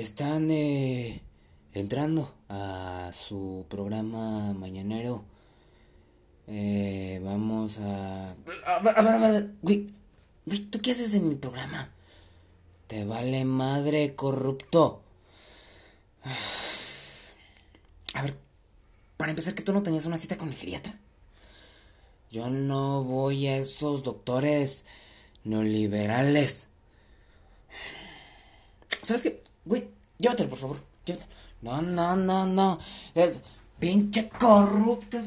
están eh, entrando a su programa mañanero. Eh, vamos a... A ver, a ver, a ver, güey. ¿tú qué haces en mi programa? Te vale madre, corrupto. A ver, para empezar, que tú no tenías una cita con el geriatra. Yo no voy a esos doctores neoliberales. ¿Sabes qué? Güey, llévatelo, por favor. Llévatelo. No, no, no, no. Es pinche corrupto.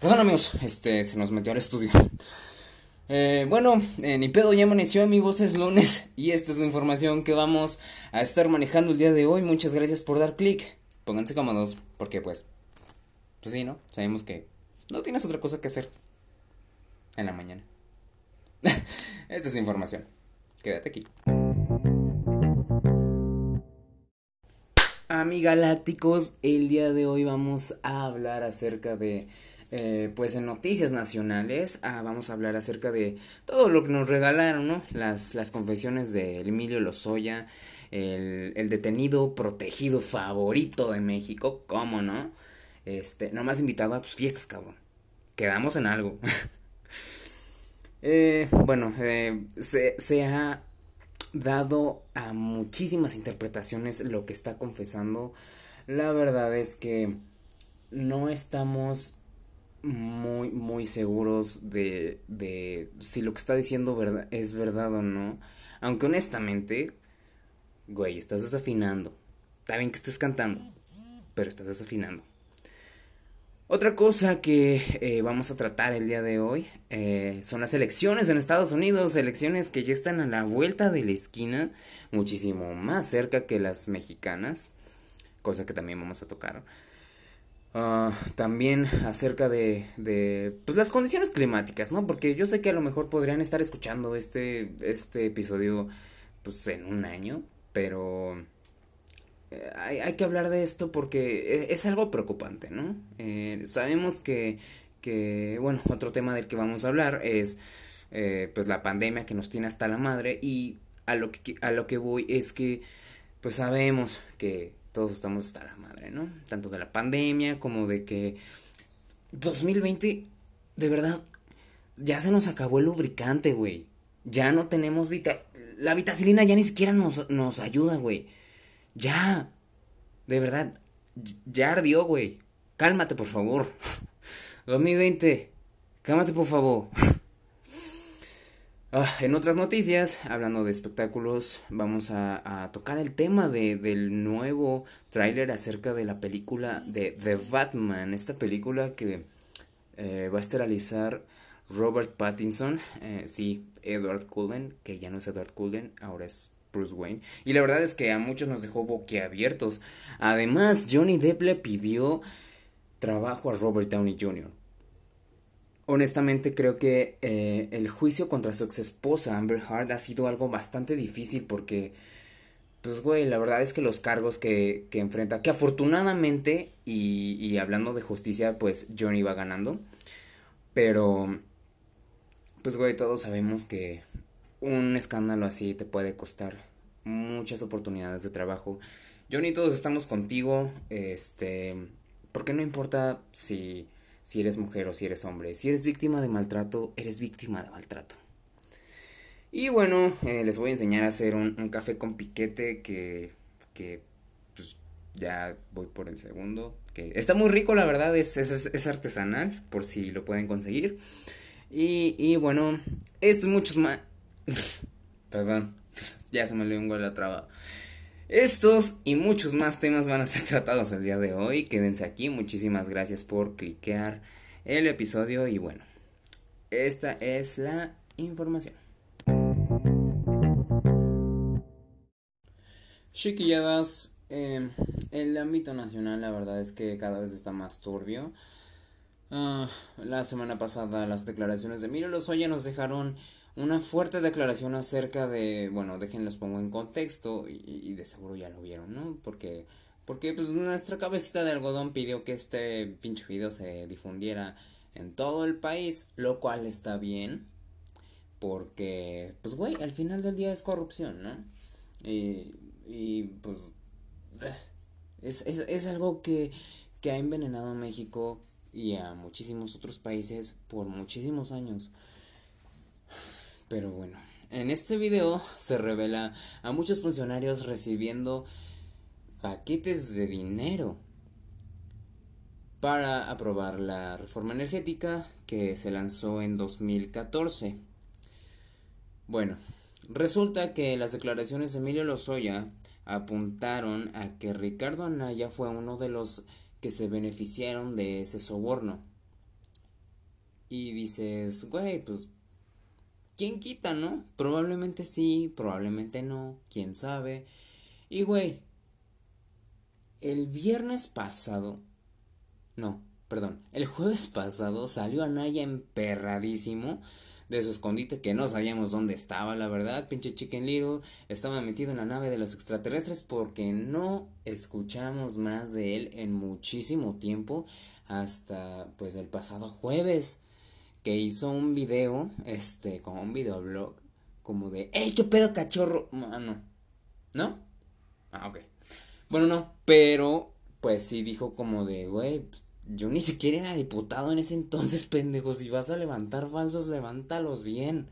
Perdón, amigos. Este, se nos metió al estudio. Eh, bueno, eh, ni pedo ya amaneció amigos, es lunes y esta es la información que vamos a estar manejando el día de hoy. Muchas gracias por dar clic. Pónganse cómodos, porque pues, pues sí, ¿no? Sabemos que no tienes otra cosa que hacer en la mañana. Esta es la información. Quédate aquí. Amigalácticos, el día de hoy vamos a hablar acerca de eh, pues en noticias nacionales ah, vamos a hablar acerca de todo lo que nos regalaron, ¿no? Las, las confesiones de Emilio Lozoya, el, el, detenido protegido favorito de México, ¿cómo no? Este, nomás invitado a tus fiestas, cabrón. Quedamos en algo. eh, bueno, eh, se, se ha dado a muchísimas interpretaciones lo que está confesando. La verdad es que no estamos muy, muy seguros de, de si lo que está diciendo verdad, es verdad o no. Aunque honestamente, güey, estás desafinando. Está bien que estés cantando, pero estás desafinando. Otra cosa que eh, vamos a tratar el día de hoy eh, son las elecciones en Estados Unidos, elecciones que ya están a la vuelta de la esquina, muchísimo más cerca que las mexicanas, cosa que también vamos a tocar. Uh, también acerca de, de pues las condiciones climáticas, ¿no? Porque yo sé que a lo mejor podrían estar escuchando este, este episodio pues en un año, pero hay, hay, que hablar de esto porque e, es, algo preocupante, ¿no? Eh, sabemos que, que, bueno, otro tema del que vamos a hablar es eh, pues la pandemia que nos tiene hasta la madre y a lo que, a lo que voy es que pues sabemos que todos estamos hasta la madre, ¿no? Tanto de la pandemia como de que 2020, de verdad, ya se nos acabó el lubricante, güey. Ya no tenemos vita... La vitacilina ya ni siquiera nos, nos ayuda, güey. Ya. De verdad. Ya ardió, güey. Cálmate, por favor. 2020. Cálmate, por favor. Ah, en otras noticias, hablando de espectáculos, vamos a, tocar el tema de, del nuevo tráiler acerca de la película de The Batman, esta película que eh, va a esterilizar Robert Pattinson, eh, sí, Edward Cullen, que ya no es Edward Cullen, ahora es Bruce Wayne. Y la verdad es que a muchos nos dejó boquiabiertos. Además, Johnny Depp le pidió trabajo a Robert Downey Jr honestamente creo que eh, el juicio contra su ex esposa Amber Heard ha sido algo bastante difícil porque, pues güey, la verdad es que los cargos que, que enfrenta, que afortunadamente, y, y hablando de justicia, pues Johnny va ganando, pero, pues güey, todos sabemos que un escándalo así te puede costar muchas oportunidades de trabajo. Johnny, todos estamos contigo, este, porque no importa si si eres mujer o si eres hombre. Si eres víctima de maltrato, eres víctima de maltrato. Y bueno, eh, les voy a enseñar a hacer un, un café con piquete que, que pues ya voy por el segundo. Que está muy rico, la verdad, es, es, es artesanal, por si lo pueden conseguir. Y, y bueno, esto y muchos más... Perdón, ya se me le un gol a traba. Estos y muchos más temas van a ser tratados el día de hoy. Quédense aquí. Muchísimas gracias por cliquear el episodio. Y bueno, esta es la información. Chiquilladas, eh, el ámbito nacional la verdad es que cada vez está más turbio. Uh, la semana pasada las declaraciones de Miro Lozoya nos dejaron una fuerte declaración acerca de, bueno, déjenlos pongo en contexto y, y, de seguro ya lo vieron, ¿no? Porque, porque pues nuestra cabecita de algodón pidió que este pinche video se difundiera en todo el país, lo cual está bien, porque, pues güey, al final del día es corrupción, ¿no? Y, y pues es, es, es algo que, que ha envenenado a México y a muchísimos otros países por muchísimos años. Pero bueno, en este video se revela a muchos funcionarios recibiendo paquetes de dinero para aprobar la reforma energética que se lanzó en 2014. Bueno, resulta que las declaraciones de Emilio Lozoya apuntaron a que Ricardo Anaya fue uno de los que se beneficiaron de ese soborno. Y dices, güey, pues, ¿quién quita, no? Probablemente sí, probablemente no, quién sabe. Y, güey, el viernes pasado no, perdón. El jueves pasado salió Anaya emperradísimo de su escondite que no sabíamos dónde estaba, la verdad, pinche Chicken Little estaba metido en la nave de los extraterrestres porque no escuchamos más de él en muchísimo tiempo hasta pues el pasado jueves que hizo un video, este, como un videoblog como de, "Ey, qué pedo cachorro." Ah, no. ¿No? Ah, ok. Bueno, no, pero pues sí dijo como de, güey, yo ni siquiera era diputado en ese entonces, pendejo. Si vas a levantar falsos, levántalos bien.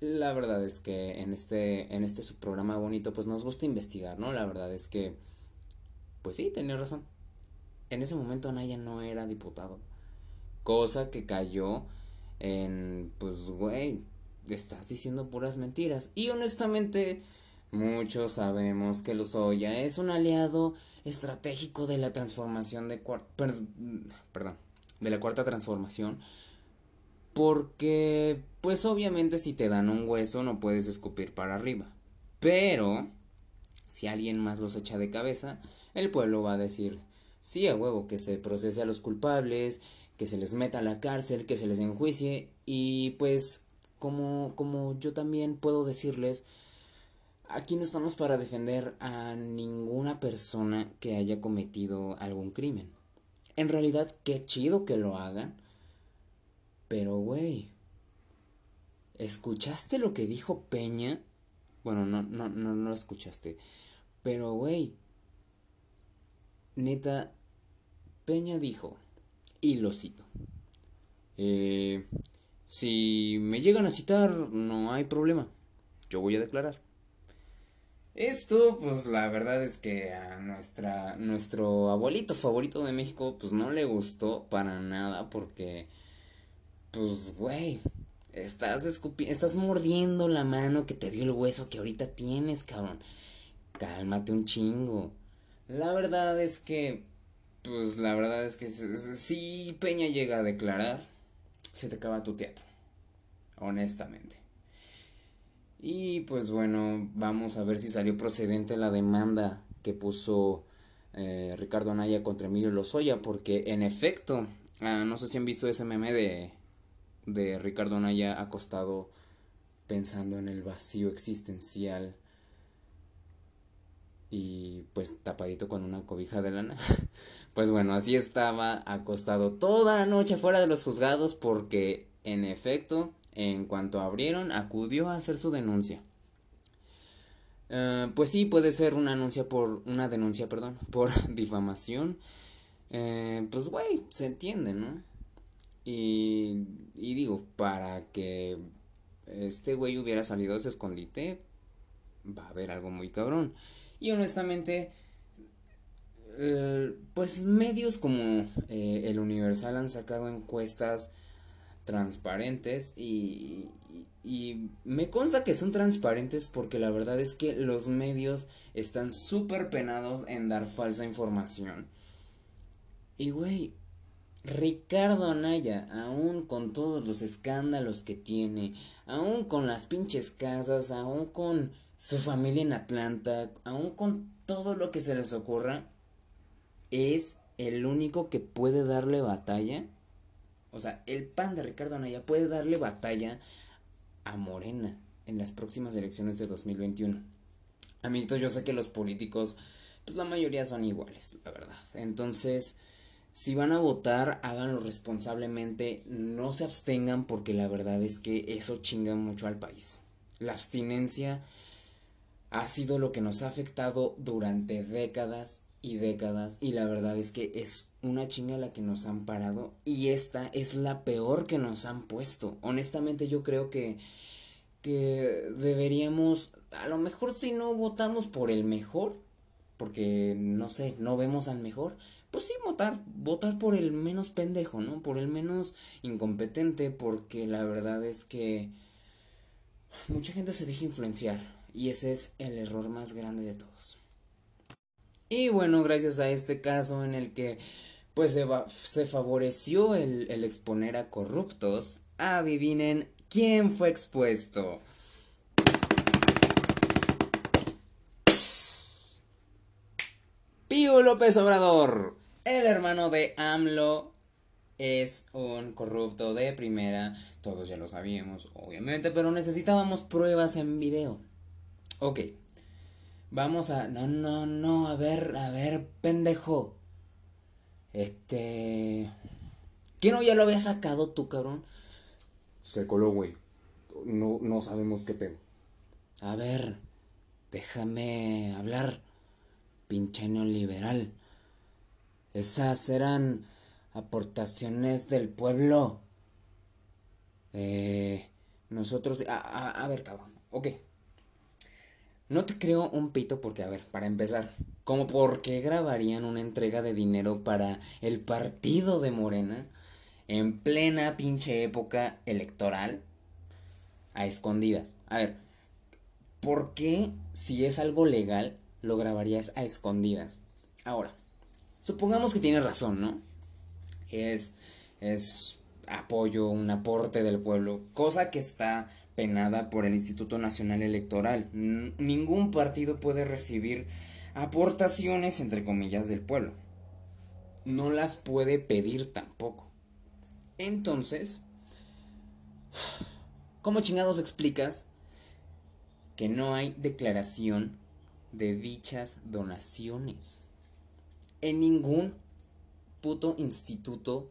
La verdad es que en este, en este subprograma bonito, pues nos gusta investigar, ¿no? La verdad es que, pues sí, tenía razón. En ese momento Anaya no era diputado. Cosa que cayó en, pues, güey, estás diciendo puras mentiras. Y honestamente, Muchos sabemos que Lozoya es un aliado estratégico de la transformación de perdón, de la cuarta transformación porque pues obviamente si te dan un hueso no puedes escupir para arriba. Pero si alguien más los echa de cabeza, el pueblo va a decir, sí, a huevo, que se procese a los culpables, que se les meta a la cárcel, que se les enjuicie y pues como como yo también puedo decirles Aquí no estamos para defender a ninguna persona que haya cometido algún crimen. En realidad, qué chido que lo hagan. Pero, güey, ¿escuchaste lo que dijo Peña? Bueno, no, no, no, no lo escuchaste. Pero, güey, neta, Peña dijo, y lo cito, eh, si me llegan a citar, no hay problema. Yo voy a declarar. Esto, pues la verdad es que a nuestra, nuestro abuelito favorito de México, pues no le gustó para nada porque, pues, güey, estás estás mordiendo la mano que te dio el hueso que ahorita tienes, cabrón. Cálmate un chingo. La verdad es que, pues la verdad es que si Peña llega a declarar, se te acaba tu teatro. Honestamente. Y pues bueno, vamos a ver si salió procedente la demanda que puso eh, Ricardo Anaya contra Emilio Lozoya, porque en efecto, ah, no sé si han visto ese meme de, de Ricardo Anaya acostado pensando en el vacío existencial y pues tapadito con una cobija de lana. pues bueno, así estaba acostado toda la noche fuera de los juzgados porque en efecto en cuanto abrieron, acudió a hacer su denuncia. Eh, pues sí, puede ser una denuncia por una denuncia, perdón, por difamación. Eh, pues güey, se entiende, ¿no? Y, y digo, para que este güey hubiera salido de ese escondite, va a haber algo muy cabrón. Y honestamente, eh, pues medios como el Universal han sacado encuestas transparentes y, y, me consta que son transparentes porque la verdad es que los medios están súper penados en dar falsa información. Y güey, Ricardo Anaya, aún con todos los escándalos que tiene, aún con las pinches casas, aún con su familia en Atlanta, aún con todo lo que se les ocurra, es el único que puede darle batalla o sea, el PAN de Ricardo Anaya puede darle batalla a Morena en las próximas elecciones de 2021. Amiguitos, yo sé que los políticos, pues la mayoría son iguales, la verdad. Entonces, si van a votar, háganlo responsablemente, no se abstengan porque la verdad es que eso chinga mucho al país. La abstinencia ha sido lo que nos ha afectado durante décadas y décadas y la verdad es que es una chinga la que nos han parado y esta es la peor que nos han puesto. Honestamente yo creo que que deberíamos a lo mejor si no votamos por el mejor porque no sé, no vemos al mejor, pues sí votar, votar por el menos pendejo, ¿no? Por el menos incompetente porque la verdad es que mucha gente se deja influenciar y ese es el error más grande de todos. Y bueno, gracias a este caso en el que pues se, favoreció el, el exponer a corruptos, adivinen quién fue expuesto. Pío López Obrador, el hermano de AMLO, es un corrupto de primera. Todos ya lo sabíamos, obviamente, pero necesitábamos pruebas en video. Ok. Vamos a... No, no, no. A ver, a ver, pendejo. Este... ¿Quién no ya lo había sacado tú, cabrón? Se coló, güey. No, no sabemos qué pedo. A ver, déjame hablar, pinche neoliberal. Esas eran aportaciones del pueblo. Eh, nosotros... A, a, a ver, cabrón. Ok. No te creo un pito porque, a ver, para empezar, ¿cómo por qué grabarían una entrega de dinero para el partido de Morena en plena pinche época electoral a escondidas? A ver, ¿por qué si es algo legal lo grabarías a escondidas? Ahora, supongamos que tienes razón, ¿no? Es, es apoyo, un aporte del pueblo, cosa que está penada por el Instituto Nacional Electoral. ningún partido puede recibir aportaciones, entre comillas, del pueblo. No las puede pedir tampoco. Entonces, ¿cómo chingados explicas que no hay declaración de dichas donaciones? En ningún puto instituto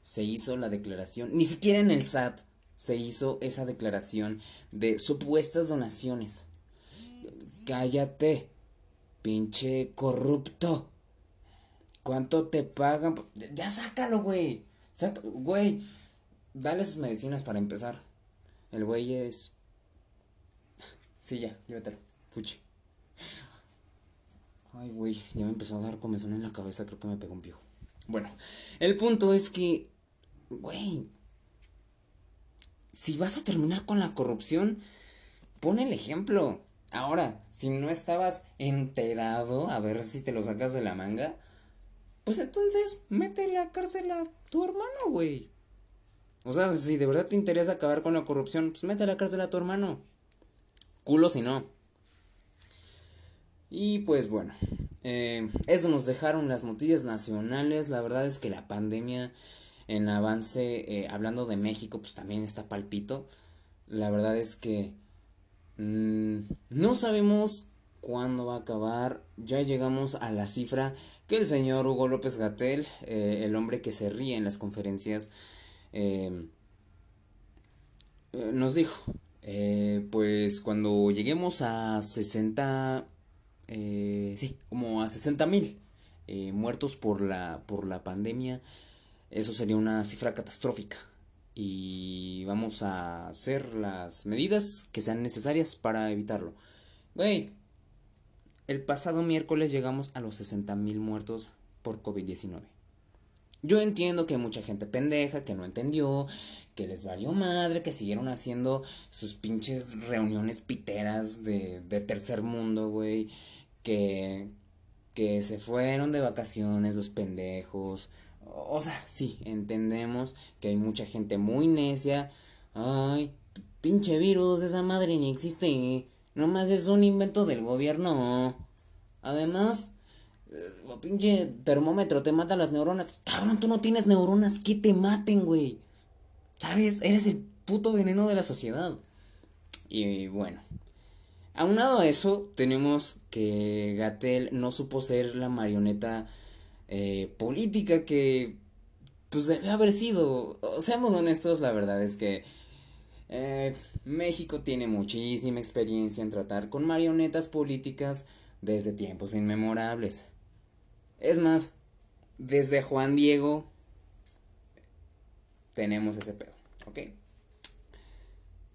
se hizo la declaración, ni siquiera en el SAT se hizo esa declaración de supuestas donaciones. Cállate, pinche corrupto. ¿Cuánto te pagan? Ya sácalo, güey. Güey, dale sus medicinas para empezar. El güey es... Sí, ya, llévatelo. Fuchi. Ay, güey, ya me empezó a dar comezón en la cabeza, creo que me pegó un piojo. Bueno, el punto es que, güey, si vas a terminar con la corrupción, pon el ejemplo. Ahora, si no estabas enterado, a ver si te lo sacas de la manga, pues entonces mete la cárcel a tu hermano, güey. O sea, si de verdad te interesa acabar con la corrupción, pues mete la cárcel a tu hermano. Culo si no. Y pues bueno, eh, eso nos dejaron las noticias nacionales. La verdad es que la pandemia en avance, eh, hablando de México, pues también está palpito. La verdad es que mm, no sabemos cuándo va a acabar. Ya llegamos a la cifra que el señor Hugo López Gatel, eh, el hombre que se ríe en las conferencias, em, eh, nos dijo. pues cuando lleguemos a 60, sí, como a 60 mil muertos por la, por la pandemia, eso sería una cifra catastrófica. Y vamos a hacer las medidas que sean necesarias para evitarlo. Güey, el pasado miércoles llegamos a los 60 mil muertos por COVID-19. Yo entiendo que hay mucha gente pendeja que no entendió, que les valió madre, que siguieron haciendo sus pinches reuniones piteras de, de tercer mundo, güey. Que, que se fueron de vacaciones los pendejos o sea, sí, entendemos que hay mucha gente muy necia. Ay, pinche virus, esa madre ni existe. Nomás es un invento del gobierno. Además, eh, pinche termómetro te mata las neuronas. Cabrón, tú no tienes neuronas que te maten, güey. ¿Sabes? Eres el puto veneno de la sociedad. Y bueno. Aunado a eso, tenemos que Gatel no supo ser la marioneta eh, política que pues debe haber sido, seamos honestos, la verdad es que Eh, México tiene muchísima experiencia en tratar con marionetas políticas desde tiempos inmemorables. Es más, desde Juan Diego tenemos ese pedo, ¿ok?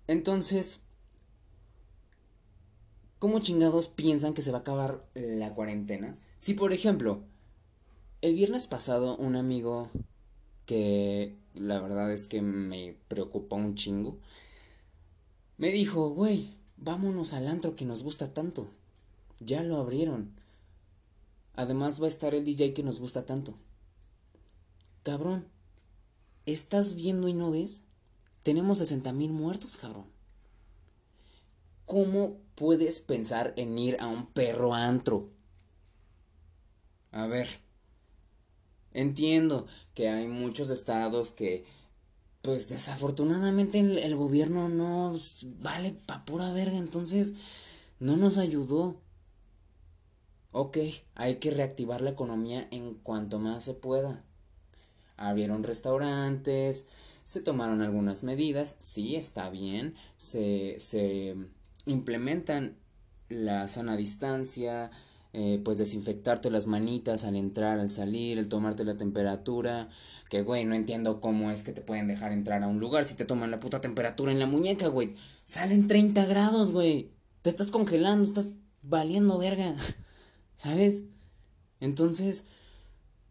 Entonces, ¿cómo chingados piensan que se va a acabar la cuarentena? Si, por ejemplo, el viernes pasado un amigo que la verdad es que me preocupa un chingo, me dijo, güey, vámonos al antro que nos gusta tanto. Ya lo abrieron. Además va a estar el DJ que nos gusta tanto. Cabrón, ¿estás viendo y no ves? Tenemos 60 mil muertos, cabrón. ¿Cómo puedes pensar en ir a un perro antro? A ver, entiendo que hay muchos estados que, pues desafortunadamente el, gobierno no vale pa' pura verga, entonces no nos ayudó. Ok, hay que reactivar la economía en cuanto más se pueda. Abrieron restaurantes, se tomaron algunas medidas, sí, está bien, se, se implementan la sana distancia, eh, pues desinfectarte las manitas al entrar, al salir, el tomarte la temperatura, que güey, no entiendo cómo es que te pueden dejar entrar a un lugar si te toman la puta temperatura en la muñeca, güey. Salen 30 grados, güey. Te estás congelando, estás valiendo verga. ¿Sabes? Entonces,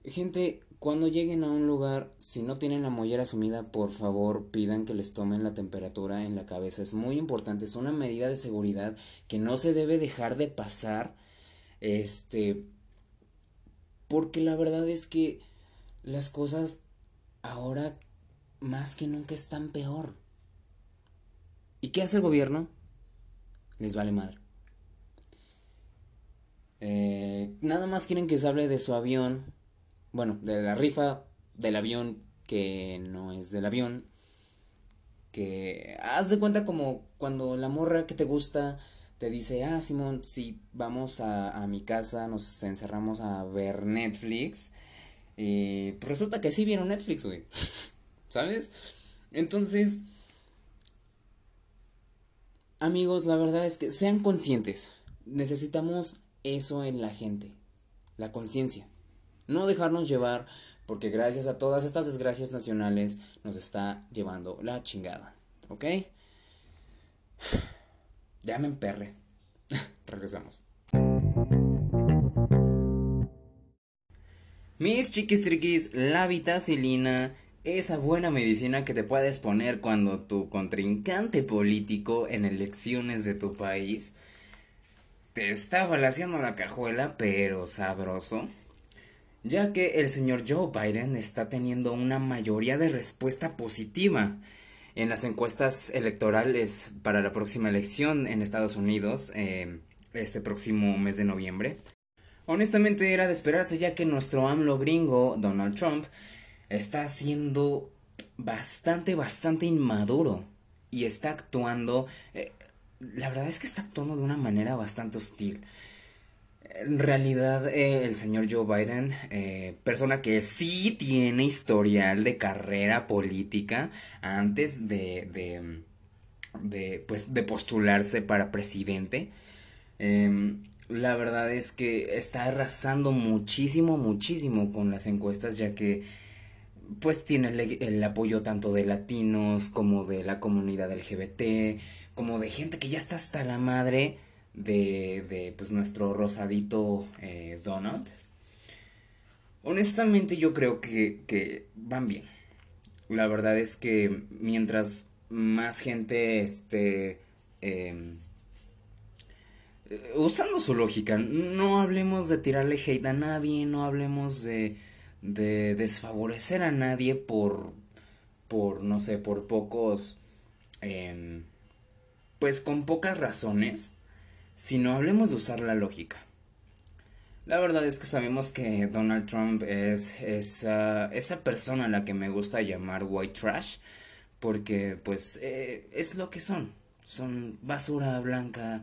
gente, cuando lleguen a un lugar, si no tienen la mollera sumida, por favor pidan que les tomen la temperatura en la cabeza. Es muy importante, es una medida de seguridad que no se debe dejar de pasar. Este, porque la verdad es que las cosas ahora más que nunca están peor. ¿Y qué hace el gobierno? Les vale madre. Eh, nada más quieren que se hable de su avión. Bueno, de la rifa del avión que no es del avión. Que haz de cuenta como cuando la morra que te gusta te dice, ah, Simón, si vamos a, a mi casa, nos encerramos a ver Netflix. Y pues resulta que sí vieron Netflix, güey. ¿Sabes? Entonces, amigos, la verdad es que sean conscientes. Necesitamos eso en la gente, la conciencia. No dejarnos llevar porque gracias a todas estas desgracias nacionales nos está llevando la chingada. ¿Ok? Ya me emperre. Regresamos. Mis chiquis triquis, la vitacilina, esa buena medicina que te puedes poner cuando tu contrincante político en elecciones de tu país te está balaseando la cajuela, pero sabroso. Ya que el señor Joe Biden está teniendo una mayoría de respuesta positiva en las encuestas electorales para la próxima elección en Estados Unidos, eh, este próximo mes de noviembre. Honestamente era de esperarse ya que nuestro AMLO gringo, Donald Trump, está siendo bastante, bastante inmaduro y está actuando... Eh, la verdad es que está actuando de una manera bastante hostil. En realidad, eh, el señor Joe Biden, eh, persona que sí tiene historial de carrera política antes de, de, de pues, de postularse para presidente, em, la verdad es que está arrasando muchísimo, muchísimo con las encuestas, ya que pues tiene el, el, apoyo tanto de latinos como de la comunidad LGBT, como de gente que ya está hasta la madre de, de pues nuestro rosadito eh, Donald. Honestamente yo creo que, que van bien. La verdad es que mientras más gente esté eh, usando su lógica, no hablemos de tirarle hate a nadie, no hablemos de de desfavorecer a nadie por, por no sé, por pocos, eh, pues con pocas razones, sino hablemos de usar la lógica. La verdad es que sabemos que Donald Trump es esa, esa persona a la que me gusta llamar white trash, porque pues eh, es lo que son, son basura blanca,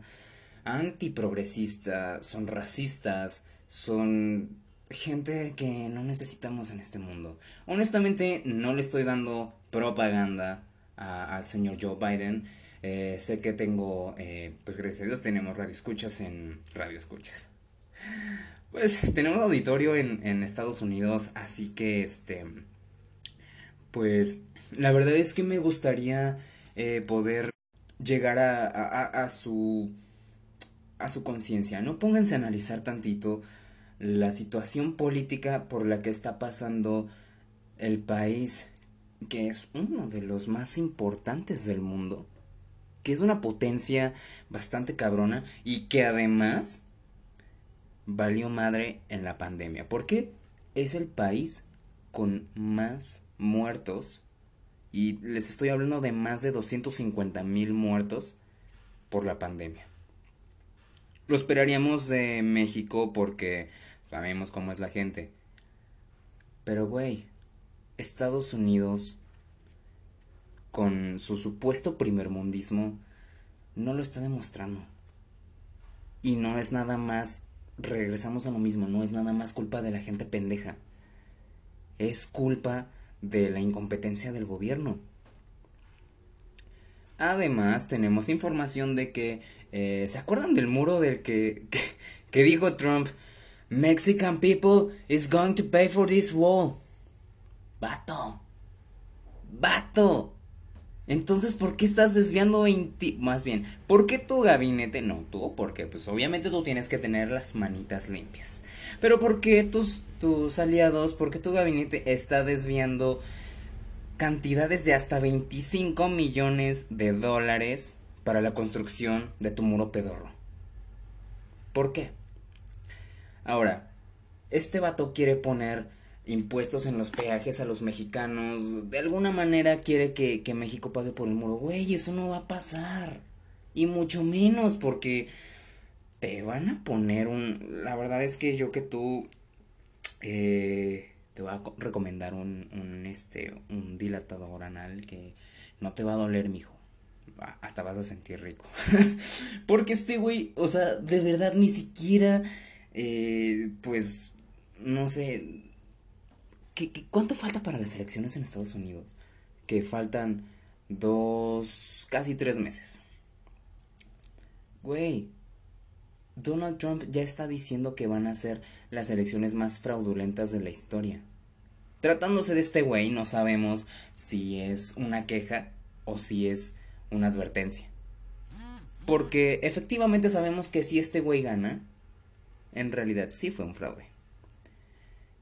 antiprogresista, son racistas, son gente que no necesitamos en este mundo. Honestamente, no le estoy dando propaganda al señor Joe Biden. Eh, sé que tengo, eh, pues gracias a Dios tenemos radio escuchas en radio escuchas. Pues tenemos auditorio en, en Estados Unidos, así que este, pues la verdad es que me gustaría eh, poder llegar a, a, a su a su conciencia. No pónganse a analizar tantito la situación política por la que está pasando el país, que es uno de los más importantes del mundo, que es una potencia bastante cabrona y que además valió madre en la pandemia, porque es el país con más muertos y les estoy hablando de más de 250 mil muertos por la pandemia. Lo esperaríamos de México porque sabemos cómo es la gente. Pero, güey, Estados Unidos, con su supuesto primermundismo, no lo está demostrando. Y no es nada más, regresamos a lo mismo, no es nada más culpa de la gente pendeja. Es culpa de la incompetencia del gobierno. Además, tenemos información de que, eh, ¿se acuerdan del muro del que, que, dijo Trump? Mexican people is going to pay for this wall. Vato. Vato. Entonces, ¿por qué estás desviando 20? Más bien, ¿por qué tu gabinete? No, tú, porque pues obviamente tú tienes que tener las manitas limpias. Pero ¿por qué tus, tus aliados, por qué tu gabinete está desviando cantidades de hasta 25 millones de dólares para la construcción de tu muro pedorro? ¿Por qué? Ahora, este vato quiere poner impuestos en los peajes a los mexicanos. De alguna manera quiere que, que México pague por el muro. Güey, eso no va a pasar. Y mucho menos porque te van a poner un... La verdad es que yo que tú... Eh, te voy a recomendar un, un, este, un dilatador anal que no te va a doler, mijo. Hasta vas a sentir rico. porque este güey, o sea, de verdad ni siquiera eh, pues, no sé, ¿qué, cuánto falta para las elecciones en Estados Unidos? Que faltan dos, casi tres meses. Güey, Donald Trump ya está diciendo que van a ser las elecciones más fraudulentas de la historia. Tratándose de este güey, no sabemos si es una queja o si es una advertencia. Porque efectivamente sabemos que si este güey gana, en realidad sí fue un fraude.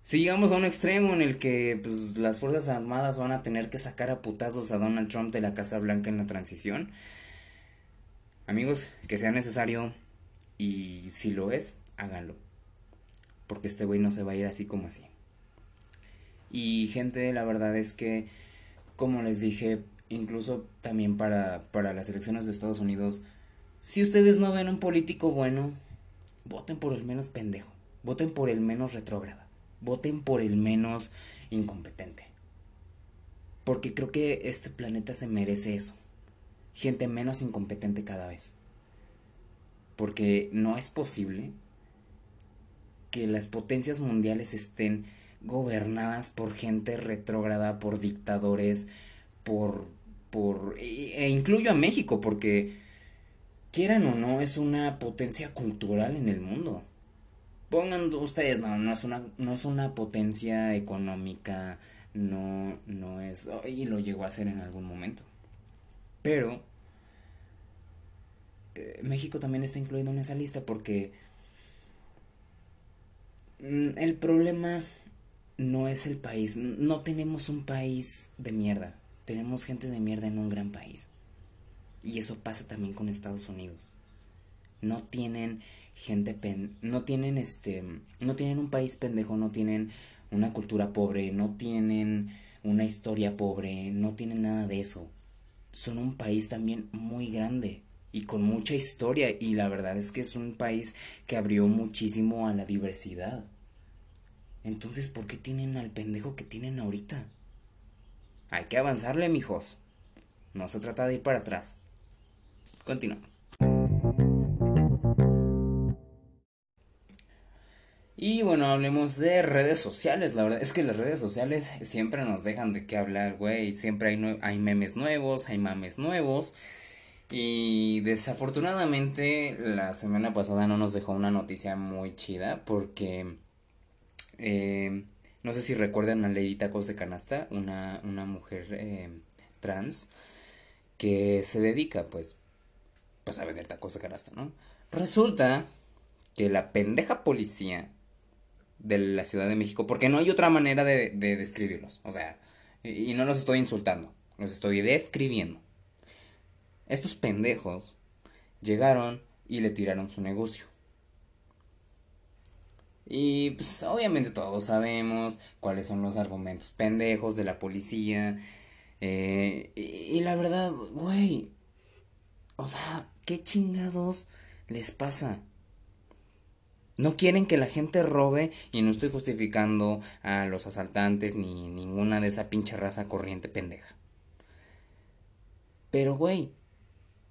Si llegamos a un extremo en el que pues, las Fuerzas Armadas van a tener que sacar a putazos a Donald Trump de la Casa Blanca en la transición, amigos, que sea necesario y si lo es, háganlo. Porque este güey no se va a ir así como así. Y gente, la verdad es que, como les dije, incluso también para, para las elecciones de Estados Unidos, si ustedes no ven un político bueno, voten por el menos pendejo, voten por el menos retrógrada, voten por el menos incompetente. Porque creo que este planeta se merece eso. Gente menos incompetente cada vez. Porque no es posible que las potencias mundiales estén gobernadas por gente retrógrada, por dictadores, por por e, e incluyo a México porque quieran o no, es una potencia cultural en el mundo. Pongan ustedes, no, no es una, no es una potencia económica, no, no es, y lo llegó a hacer en algún momento. Pero eh, México también está incluido en esa lista porque mm, el problema no es el país, no tenemos un país de mierda, tenemos gente de mierda en un gran país. Y eso pasa también con Estados Unidos. No tienen gente pen no tienen este no tienen un país pendejo, no tienen una cultura pobre, no tienen una historia pobre, no tienen nada de eso. Son un país también muy grande y con mucha historia y la verdad es que es un país que abrió muchísimo a la diversidad. Entonces, ¿por qué tienen al pendejo que tienen ahorita? Hay que avanzarle, mijos. No se trata de ir para atrás. Continuamos. Y bueno, hablemos de redes sociales. La verdad es que las redes sociales siempre nos dejan de qué hablar, güey. Siempre hay, hay memes nuevos, hay mames nuevos. Y desafortunadamente la semana pasada no nos dejó una noticia muy chida porque eh, no sé si recuerdan a Lady Tacos de Canasta, una, una mujer eh, trans que se dedica pues, pues a vender tacos de canasta, ¿no? Resulta que la pendeja policía de la Ciudad de México, porque no hay otra manera de, describirlos, o sea, y, no los estoy insultando, los estoy describiendo. Estos pendejos llegaron y le tiraron su negocio. Y pues obviamente todos sabemos cuáles son los argumentos pendejos de la policía. Eh, y, y, la verdad, güey. O sea, ¿qué chingados les pasa? No quieren que la gente robe y no estoy justificando a los asaltantes ni ninguna de esa pinche raza corriente pendeja. Pero, güey,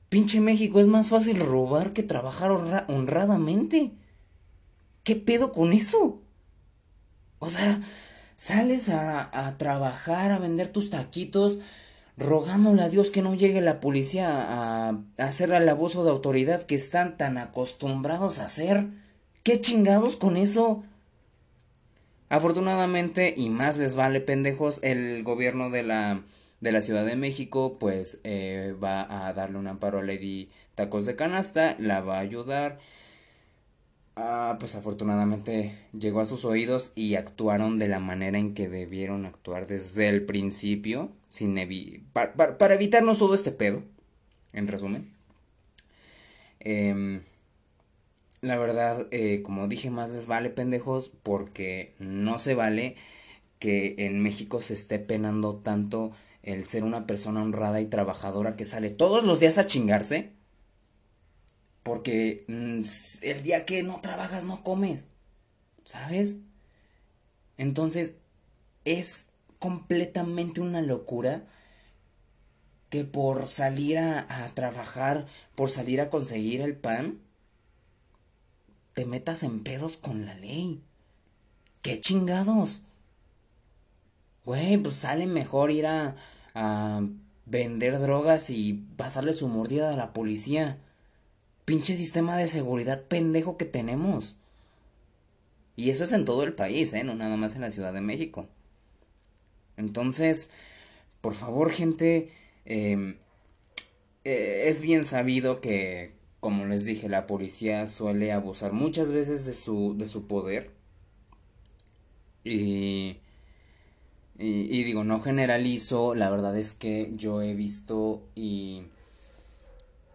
pinche México es más fácil robar que trabajar honradamente. ¿Qué pedo con eso? O sea, sales a, trabajar, a vender tus taquitos, rogándole a Dios que no llegue la policía a hacer el abuso de autoridad que están tan acostumbrados a hacer. ¿Qué chingados con eso? Afortunadamente, y más les vale pendejos, el gobierno de la, de la Ciudad de México pues eh, va a darle un amparo a Lady Tacos de Canasta, la va a ayudar. Ah, pues afortunadamente llegó a sus oídos y actuaron de la manera en que debieron actuar desde el principio, sin para evitarnos todo este pedo, en resumen. Eh, la verdad, eh, como dije, más les vale pendejos porque no se vale que en México se esté penando tanto el ser una persona honrada y trabajadora que sale todos los días a chingarse. Porque mm, el día que no trabajas no comes. ¿Sabes? Entonces, es completamente una locura que por salir a, a trabajar, por salir a conseguir el pan, te metas en pedos con la ley. ¿Qué chingados? Güey, pues sale mejor ir a, vender drogas y pasarle su mordida a la policía. Pinche sistema de seguridad pendejo que tenemos. Y eso es en todo el país, ¿eh? No nada más en la Ciudad de México. Entonces, por favor, gente, em, eh, es bien sabido que, como les dije, la policía suele abusar muchas veces de su, de su poder. Y, y, digo, no generalizo, la verdad es que yo he visto y,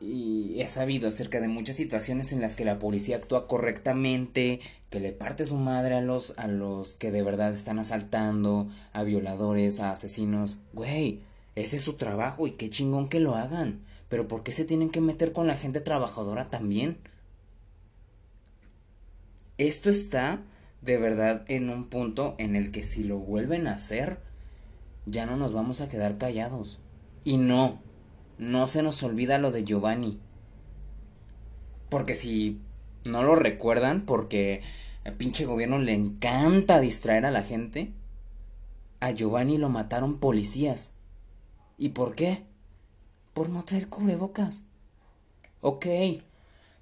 y he sabido acerca de muchas situaciones en las que la policía actúa correctamente, que le parte su madre a los, a los que de verdad están asaltando, a violadores, a asesinos. Güey, ese es su trabajo y qué chingón que lo hagan. Pero ¿por qué se tienen que meter con la gente trabajadora también? Esto está de verdad en un punto en el que si lo vuelven a hacer, ya no nos vamos a quedar callados. Y no, no se nos olvida lo de Giovanni. Porque si no lo recuerdan, porque al pinche gobierno le encanta distraer a la gente, a Giovanni lo mataron policías. ¿Y por qué? Por no traer cubrebocas. Ok,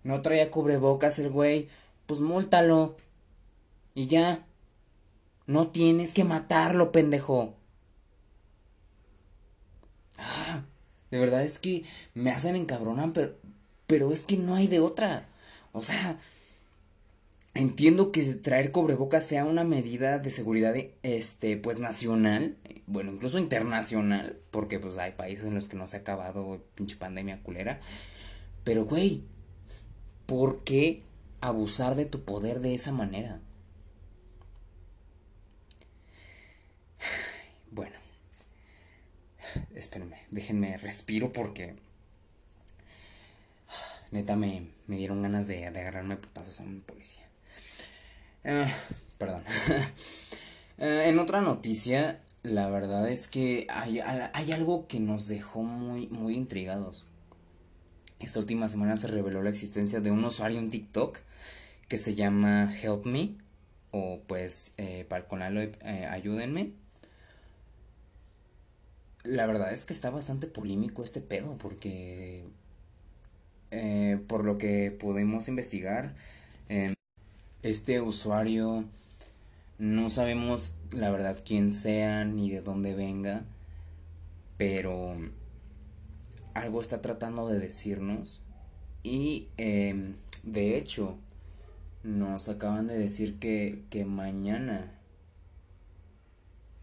no traía cubrebocas el güey, pues múltalo. Y ya. No tienes que matarlo, pendejo. Ah, de verdad es que me hacen encabronar, pero, pero es que no hay de otra. O sea, entiendo que traer cubrebocas sea una medida de seguridad este pues nacional bueno incluso internacional porque pues hay países en los que no se ha acabado pinche pandemia culera pero güey ¿por qué abusar de tu poder de esa manera? Bueno, espérenme, déjenme respiro porque neta me, me dieron ganas de, de agarrarme putazos a un policía. Eh, perdón. Eh, en otra noticia, la verdad es que hay, algo que nos dejó muy, muy intrigados. Esta última semana se reveló la existencia de un usuario en TikTok que se llama Help Me. o pues eh, para Conaloep eh, ayúdenme. La verdad es que está bastante polémico este pedo porque eh, por lo que pudimos investigar, este usuario no sabemos la verdad quién sea ni de dónde venga, pero algo está tratando de decirnos y em, de hecho nos acaban de decir que, que mañana,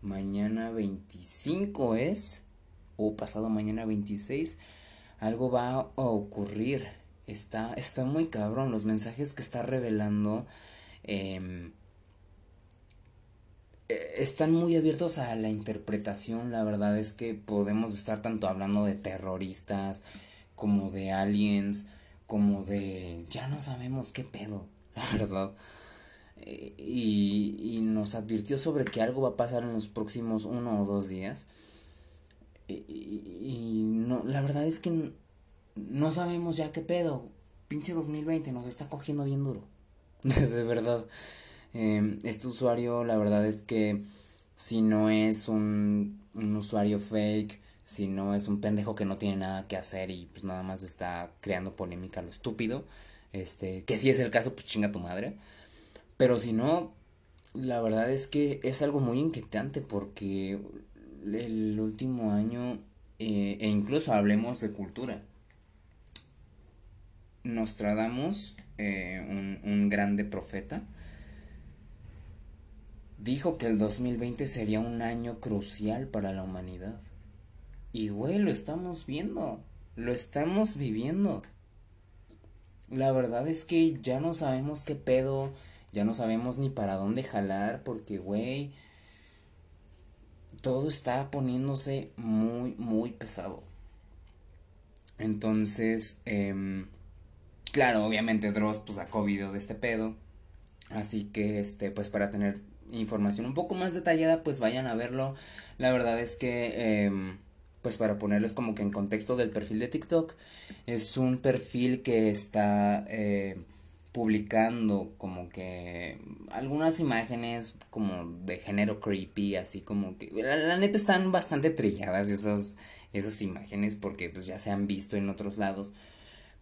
mañana 25 es, o pasado mañana 26, algo va a ocurrir. Está, está muy cabrón. Los mensajes que está revelando em, e, están muy abiertos a la interpretación. La verdad es que podemos estar tanto hablando de terroristas como de aliens, como de... ya no sabemos qué pedo, la verdad. E, y, y nos advirtió sobre que algo va a pasar en los próximos uno o dos días. Y, no, la verdad es que no sabemos ya qué pedo. Pinche 2020 nos está cogiendo bien duro. de verdad. Em, este usuario, la verdad es que si no es un, un usuario fake, si no es un pendejo que no tiene nada que hacer y pues nada más está creando polémica lo estúpido, este, que si es el caso, pues chinga tu madre. Pero si no, la verdad es que es algo muy inquietante porque el último año, eh, e incluso hablemos de cultura. Nostradamus, eh, un, un grande profeta, dijo que el 2020 sería un año crucial para la humanidad. Y güey, lo estamos viendo, lo estamos viviendo. La verdad es que ya no sabemos qué pedo, ya no sabemos ni para dónde jalar, porque güey, todo está poniéndose muy, muy pesado. Entonces, eh, claro, obviamente Dross pues sacó video de este pedo. Así que, este, pues para tener información un poco más detallada, pues vayan a verlo. La verdad es que, eh, pues para ponerles como que en contexto del perfil de TikTok, es un perfil que está... Eh, publicando como que algunas imágenes como de género creepy, así como que la, neta están bastante trilladas esas, esas imágenes porque pues ya se han visto en otros lados.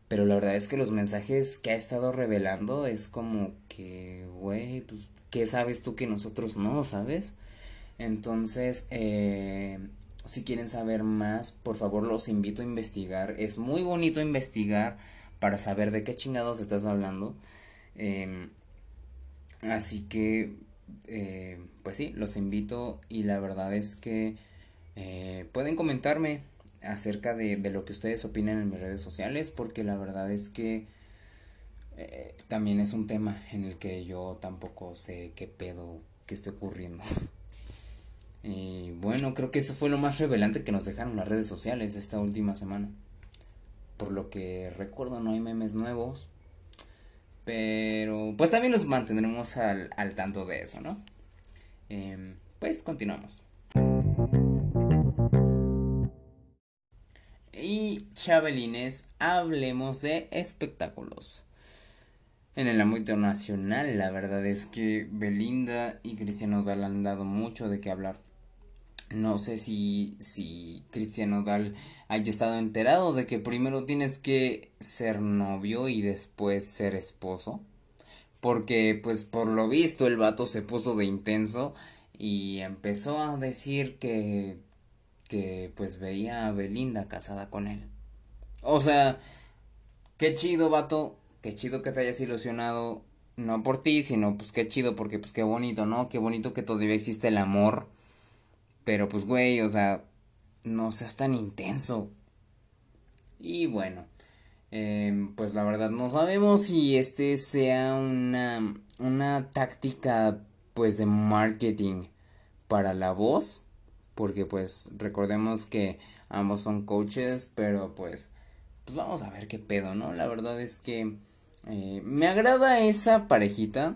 Pero la verdad es que los mensajes que ha estado revelando es como que, güey, pues, ¿qué sabes tú que nosotros no, sabes? Entonces, eh, si quieren saber más, por favor los invito a investigar. Es muy bonito investigar para saber de qué chingados estás hablando. Em, así que, eh, pues sí, los invito y la verdad es que eh, pueden comentarme acerca de, lo que ustedes opinan en mis redes sociales porque la verdad es que eh, también es un tema en el que yo tampoco sé qué pedo que esté ocurriendo. Y bueno, creo que eso fue lo más revelante que nos dejaron las redes sociales esta última semana. Por lo que recuerdo no hay memes nuevos. Pero pues también los mantendremos al, tanto de eso, ¿no? Em, pues continuamos. Y chabelines, hablemos de espectáculos. En el ámbito nacional, la verdad es que Belinda y Cristiano Dal han dado mucho de qué hablar. No sé si, si Cristian Odal haya estado enterado de que primero tienes que ser novio y después ser esposo. Porque, pues, por lo visto, el vato se puso de intenso y empezó a decir que, que, pues, veía a Belinda casada con él. O sea, qué chido, vato, qué chido que te hayas ilusionado, no por ti, sino, pues, qué chido, porque, pues, qué bonito, ¿no? Qué bonito que todavía existe el amor pero pues, güey, o sea, no seas tan intenso. Y bueno, em, pues la verdad no sabemos si este sea una, una táctica pues de marketing para la voz. Porque pues recordemos que ambos son coaches, pero pues, pues vamos a ver qué pedo, ¿no? La verdad es que eh, me agrada esa parejita.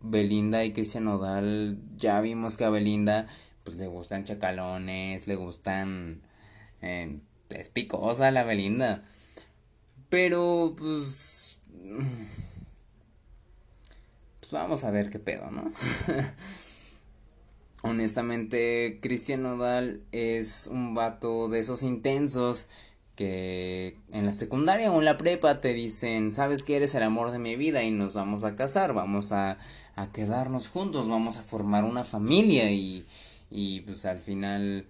Belinda y Cristian Odal. Ya vimos que a Belinda pues le gustan chacalones, le gustan... Eh, es picosa la Belinda. Pero pues... pues vamos a ver qué pedo, ¿no? Honestamente, Cristian Nodal es un vato de esos intensos que en la secundaria o en la prepa te dicen, sabes que eres el amor de mi vida y nos vamos a casar, vamos a, a quedarnos juntos, vamos a formar una familia y, y pues al final,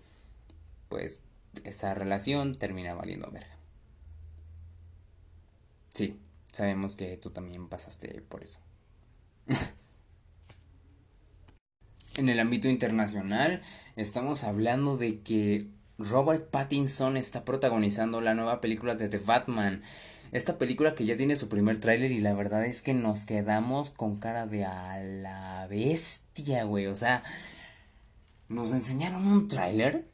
pues esa relación termina valiendo verga. Sí, sabemos que tú también pasaste por eso. en el ámbito internacional, estamos hablando de que Robert Pattinson está protagonizando la nueva película de The Batman. Esta película que ya tiene su primer tráiler y la verdad es que nos quedamos con cara de a la bestia, güey. O sea, nos enseñaron un tráiler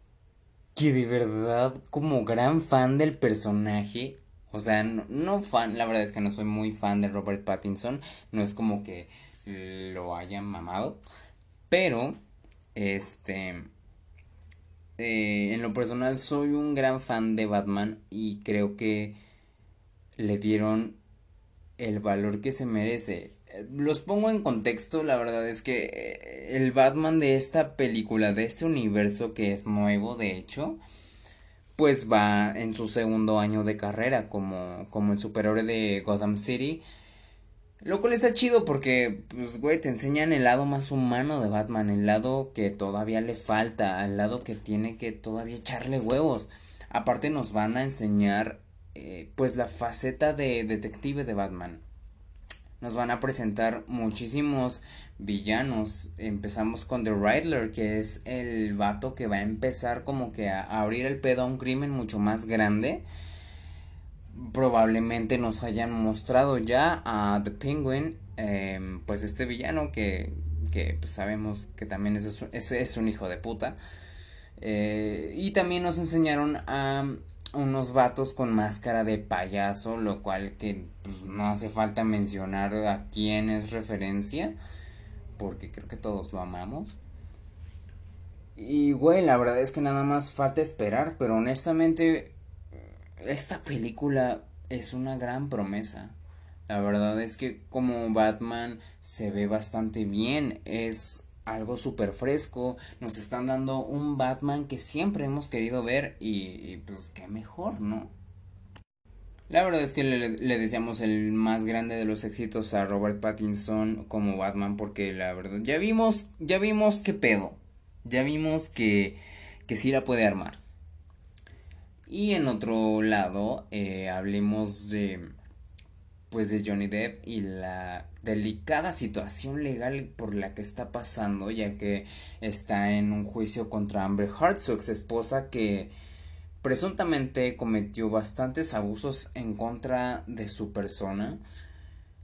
que de verdad, como gran fan del personaje, o sea, no, fan, la verdad es que no soy muy fan de Robert Pattinson, no es como que lo hayan mamado, pero, este, eh, en lo personal soy un gran fan de Batman y creo que le dieron el valor que se merece los pongo en contexto, la verdad es que eh, el Batman de esta película, de este universo que es nuevo, de hecho, pues va en su segundo año de carrera como, como el superhéroe de Gotham City. Lo cual está chido porque, pues, güey, te enseñan el lado más humano de Batman, el lado que todavía le falta, el lado que tiene que todavía echarle huevos. Aparte nos van a enseñar, eh, pues, la faceta de detective de Batman nos van a presentar muchísimos villanos. Empezamos con The Riddler, que es el vato que va a empezar como que a, abrir el pedo a un crimen mucho más grande. Probablemente nos hayan mostrado ya a The Penguin, em, pues este villano que, que pues sabemos que también es, es, un hijo de puta. Eh, y también nos enseñaron a unos vatos con máscara de payaso, lo cual que pues, no hace falta mencionar a quién es referencia, porque creo que todos lo amamos. Y güey, la verdad es que nada más falta esperar, pero honestamente esta película es una gran promesa. La verdad es que como Batman se ve bastante bien, es algo súper fresco, nos están dando un Batman que siempre hemos querido ver y, pues qué mejor, ¿no? La verdad es que le, le, deseamos el más grande de los éxitos a Robert Pattinson como Batman porque la verdad ya vimos, ya vimos qué pedo, ya vimos que, que sí la puede armar. Y en otro lado, eh, hablemos de, pues de Johnny Depp y la delicada situación legal por la que está pasando, ya que está en un juicio contra Amber Heard, su ex esposa, que presuntamente cometió bastantes abusos en contra de su persona.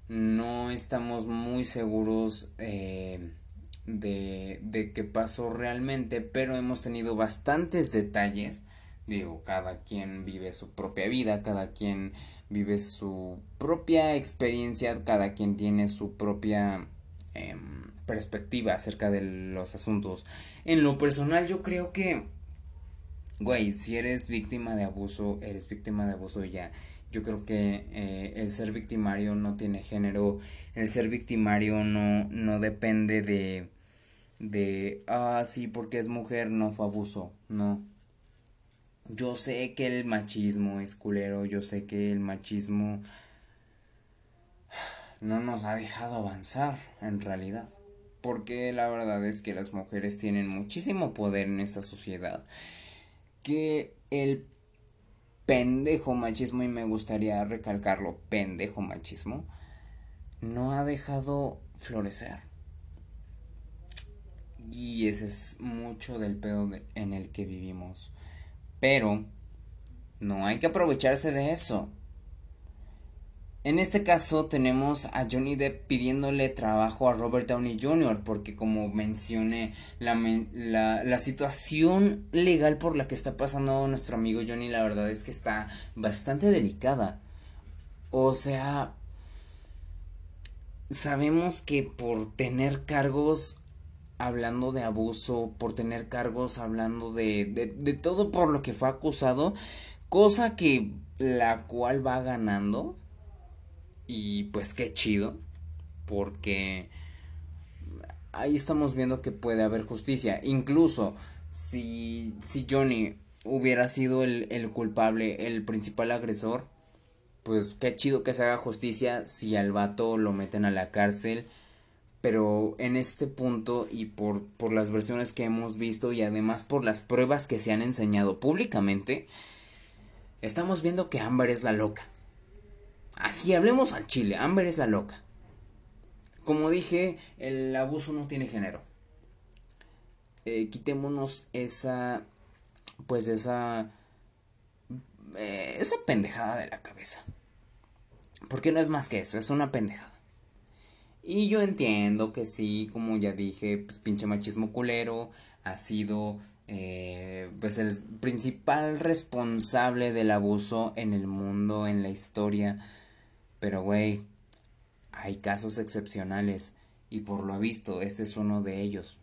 No estamos muy seguros eh, de, de qué pasó realmente, pero hemos tenido bastantes detalles Digo, cada quien vive su propia vida, cada quien vive su propia experiencia, cada quien tiene su propia em, perspectiva acerca de los asuntos. En lo personal yo creo que, güey, si eres víctima de abuso, eres víctima de abuso ya. Yo creo que eh, el ser victimario no tiene género, el ser victimario no, no depende de, de, ah, sí, porque es mujer, no fue abuso, no yo sé que el machismo es culero, yo sé que el machismo no nos ha dejado avanzar en realidad. Porque la verdad es que las mujeres tienen muchísimo poder en esta sociedad. Que el pendejo machismo, y me gustaría recalcarlo, pendejo machismo, no ha dejado florecer. Y ese es mucho del pedo en el que vivimos. Pero no hay que aprovecharse de eso. En este caso tenemos a Johnny Depp pidiéndole trabajo a Robert Downey Jr. porque como mencioné la, la, situación legal por la que está pasando nuestro amigo Johnny la verdad es que está bastante delicada. O sea, sabemos que por tener cargos hablando de abuso, por tener cargos, hablando de, de, todo por lo que fue acusado, cosa que la cual va ganando y pues qué chido, porque ahí estamos viendo que puede haber justicia. Incluso si, si Johnny hubiera sido el, el culpable, el principal agresor, pues qué chido que se haga justicia si al vato lo meten a la cárcel. Pero en este punto y por, por las versiones que hemos visto y además por las pruebas que se han enseñado públicamente, estamos viendo que Amber es la loca. Así hablemos al chile, Amber es la loca. Como dije, el abuso no tiene género. Eh, quitémonos esa, pues esa, eh, esa pendejada de la cabeza. Porque no es más que eso, es una pendejada. Y yo entiendo que sí, como ya dije, pues pinche machismo culero ha sido eh, pues el principal responsable del abuso en el mundo, en la historia. Pero güey, hay casos excepcionales y por lo visto este es uno de ellos.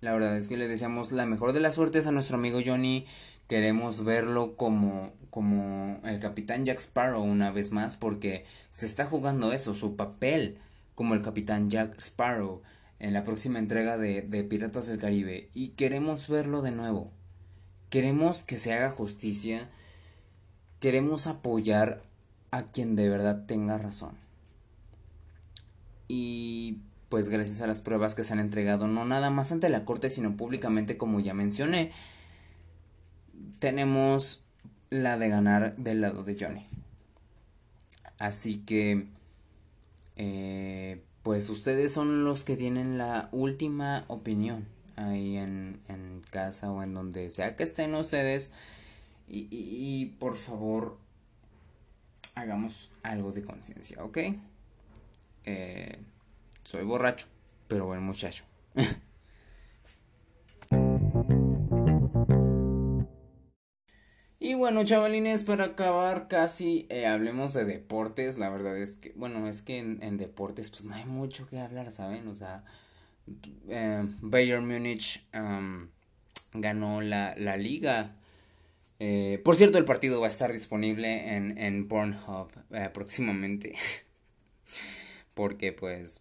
La verdad es que le deseamos la mejor de las suertes a nuestro amigo Johnny. Queremos verlo como, como el capitán Jack Sparrow una vez más porque se está jugando eso, su papel como el capitán Jack Sparrow en la próxima entrega de, de Piratas del Caribe. Y queremos verlo de nuevo. Queremos que se haga justicia. Queremos apoyar a quien de verdad tenga razón. Y pues gracias a las pruebas que se han entregado, no nada más ante la corte, sino públicamente, como ya mencioné, tenemos la de ganar del lado de Johnny. Así que, eh, pues ustedes son los que tienen la última opinión ahí en, casa o en donde sea que estén ustedes. Y, y, y por favor, hagamos algo de conciencia, ¿ok? Eh, soy borracho, pero buen muchacho. y bueno, chavalines, para acabar casi, eh, hablemos de deportes. La verdad es que, bueno, es que en, deportes pues no hay mucho que hablar, ¿saben? O sea, eh, Bayern Múnich ganó la, la liga. Eh, por cierto, el partido va a estar disponible en, en Pornhub próximamente. Porque pues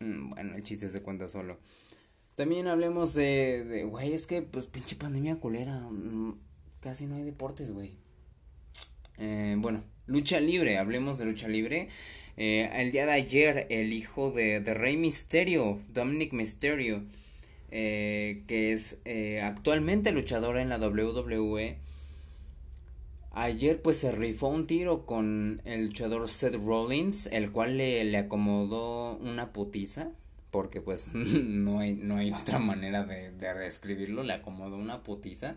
Mm, bueno, el chiste se cuenta solo. También hablemos de, güey, es que, pues, pinche pandemia culera. Casi no hay deportes, güey. Eh, bueno, lucha libre, hablemos de lucha libre. Eh, el día de ayer, el hijo de, de Rey Misterio, Dominic Mysterio, eh, que es actualmente luchador en la WWE, Ayer pues se rifó un tiro con el luchador Seth Rollins, el cual le, le acomodó una putiza, porque pues no hay, no hay otra manera de, de describirlo, le acomodó una putiza.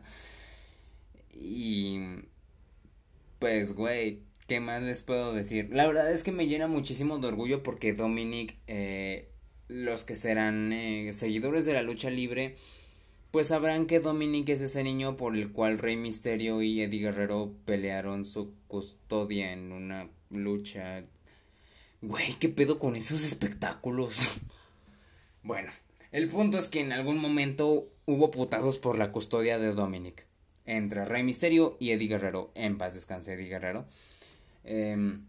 Y pues güey, ¿qué más les puedo decir? La verdad es que me llena muchísimo de orgullo porque Dominic, eh, los que serán eh, seguidores de la lucha libre, pues sabrán que Dominic es ese niño por el cual Rey Misterio y Eddie Guerrero pelearon su custodia en una lucha. Güey, ¿qué pedo con esos espectáculos? bueno, el punto es que en algún momento hubo putazos por la custodia de Dominic. Entre Rey Misterio y Eddie Guerrero. En paz descanse Eddie Guerrero. Em,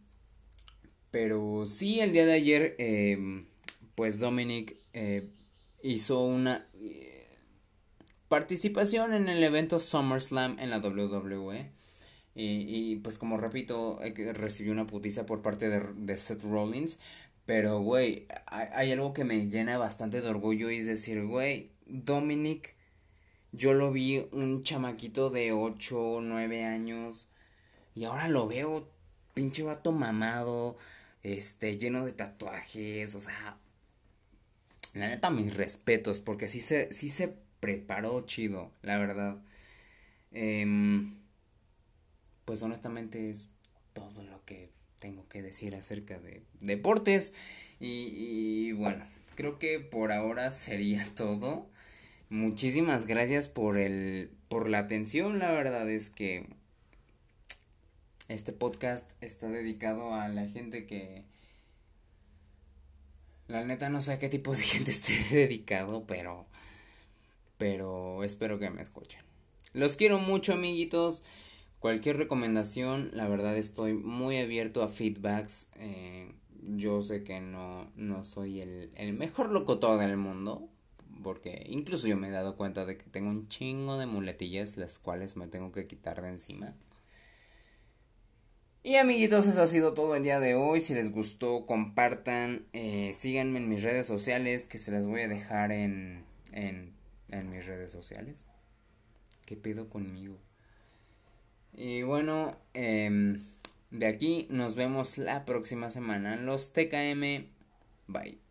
pero sí, el día de ayer, em, pues Dominic eh, hizo una participación en el evento SummerSlam en la WWE. Y, pues como repito, recibió una putiza por parte de, Seth Rollins. Pero, güey, hay, algo que me llena bastante de orgullo y es decir, güey, Dominic, yo lo vi un chamaquito de 8 o 9 años y ahora lo veo pinche vato mamado, este, lleno de tatuajes, o sea, la neta mis respetos porque sí se, sí se preparó chido, la verdad. Em, pues honestamente es todo lo que tengo que decir acerca de deportes. Y, bueno, creo que por ahora sería todo. Muchísimas gracias por el por la atención. La verdad es que este podcast está dedicado a la gente que la neta no sé a qué tipo de gente esté dedicado, pero pero espero que me escuchen. Los quiero mucho, amiguitos. Cualquier recomendación, la verdad estoy muy abierto a feedbacks. Eh, yo sé que no, no soy el, el mejor locutor del mundo, porque incluso yo me he dado cuenta de que tengo un chingo de muletillas las cuales me tengo que quitar de encima. Y amiguitos, eso ha sido todo el día de hoy. Si les gustó, compartan, eh, síganme en mis redes sociales, que se las voy a dejar en, en, en mis redes sociales. ¿Qué pedo conmigo? Y bueno, eh, de aquí nos vemos la próxima semana. Los TKM. Bye.